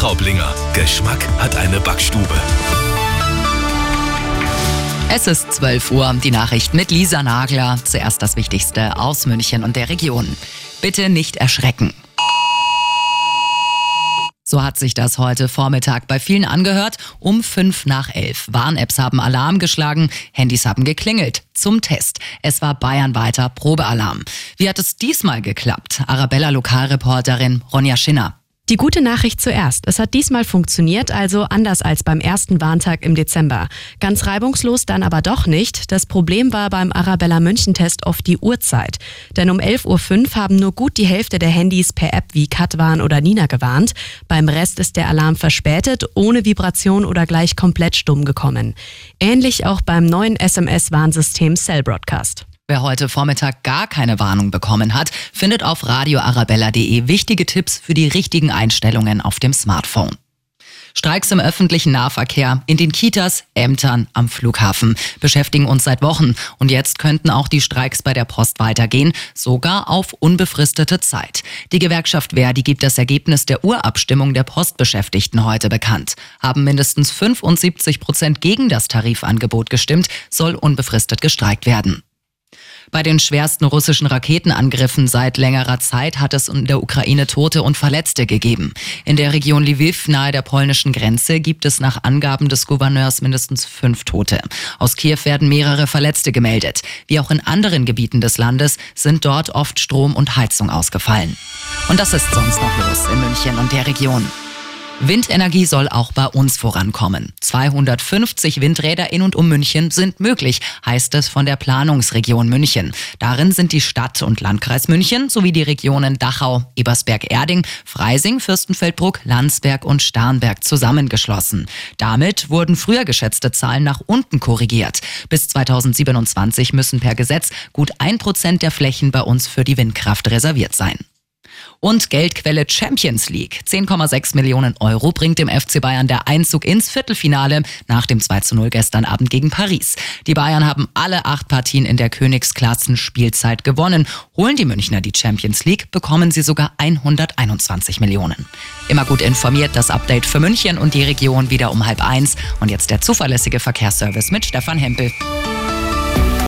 Raublinger. Geschmack hat eine Backstube. Es ist 12 Uhr, die Nachricht mit Lisa Nagler. Zuerst das Wichtigste aus München und der Region. Bitte nicht erschrecken. So hat sich das heute Vormittag bei vielen angehört. Um fünf nach elf. Warn-Apps haben Alarm geschlagen, Handys haben geklingelt. Zum Test. Es war bayernweiter Probealarm. Wie hat es diesmal geklappt? Arabella Lokalreporterin Ronja Schinner. Die gute Nachricht zuerst. Es hat diesmal funktioniert, also anders als beim ersten Warntag im Dezember. Ganz reibungslos dann aber doch nicht. Das Problem war beim Arabella München-Test oft die Uhrzeit. Denn um 11.05 Uhr haben nur gut die Hälfte der Handys per App wie Katwan oder Nina gewarnt. Beim Rest ist der Alarm verspätet, ohne Vibration oder gleich komplett stumm gekommen. Ähnlich auch beim neuen SMS-Warnsystem Cell Broadcast. Wer heute Vormittag gar keine Warnung bekommen hat, findet auf radioarabella.de wichtige Tipps für die richtigen Einstellungen auf dem Smartphone. Streiks im öffentlichen Nahverkehr, in den Kitas, Ämtern, am Flughafen beschäftigen uns seit Wochen. Und jetzt könnten auch die Streiks bei der Post weitergehen, sogar auf unbefristete Zeit. Die Gewerkschaft Verdi gibt das Ergebnis der Urabstimmung der Postbeschäftigten heute bekannt. Haben mindestens 75 Prozent gegen das Tarifangebot gestimmt, soll unbefristet gestreikt werden. Bei den schwersten russischen Raketenangriffen seit längerer Zeit hat es in der Ukraine Tote und Verletzte gegeben. In der Region Lviv nahe der polnischen Grenze gibt es nach Angaben des Gouverneurs mindestens fünf Tote. Aus Kiew werden mehrere Verletzte gemeldet. Wie auch in anderen Gebieten des Landes sind dort oft Strom und Heizung ausgefallen. Und das ist sonst noch los in München und der Region. Windenergie soll auch bei uns vorankommen. 250 Windräder in und um München sind möglich, heißt es von der Planungsregion München. Darin sind die Stadt und Landkreis München sowie die Regionen Dachau, Ebersberg-Erding, Freising, Fürstenfeldbruck, Landsberg und Starnberg zusammengeschlossen. Damit wurden früher geschätzte Zahlen nach unten korrigiert. Bis 2027 müssen per Gesetz gut ein Prozent der Flächen bei uns für die Windkraft reserviert sein. Und Geldquelle Champions League. 10,6 Millionen Euro bringt dem FC Bayern der Einzug ins Viertelfinale nach dem 2 zu 0 gestern Abend gegen Paris. Die Bayern haben alle acht Partien in der Königsklassen-Spielzeit gewonnen. Holen die Münchner die Champions League, bekommen sie sogar 121 Millionen. Immer gut informiert, das Update für München und die Region wieder um halb eins. Und jetzt der zuverlässige Verkehrsservice mit Stefan Hempel.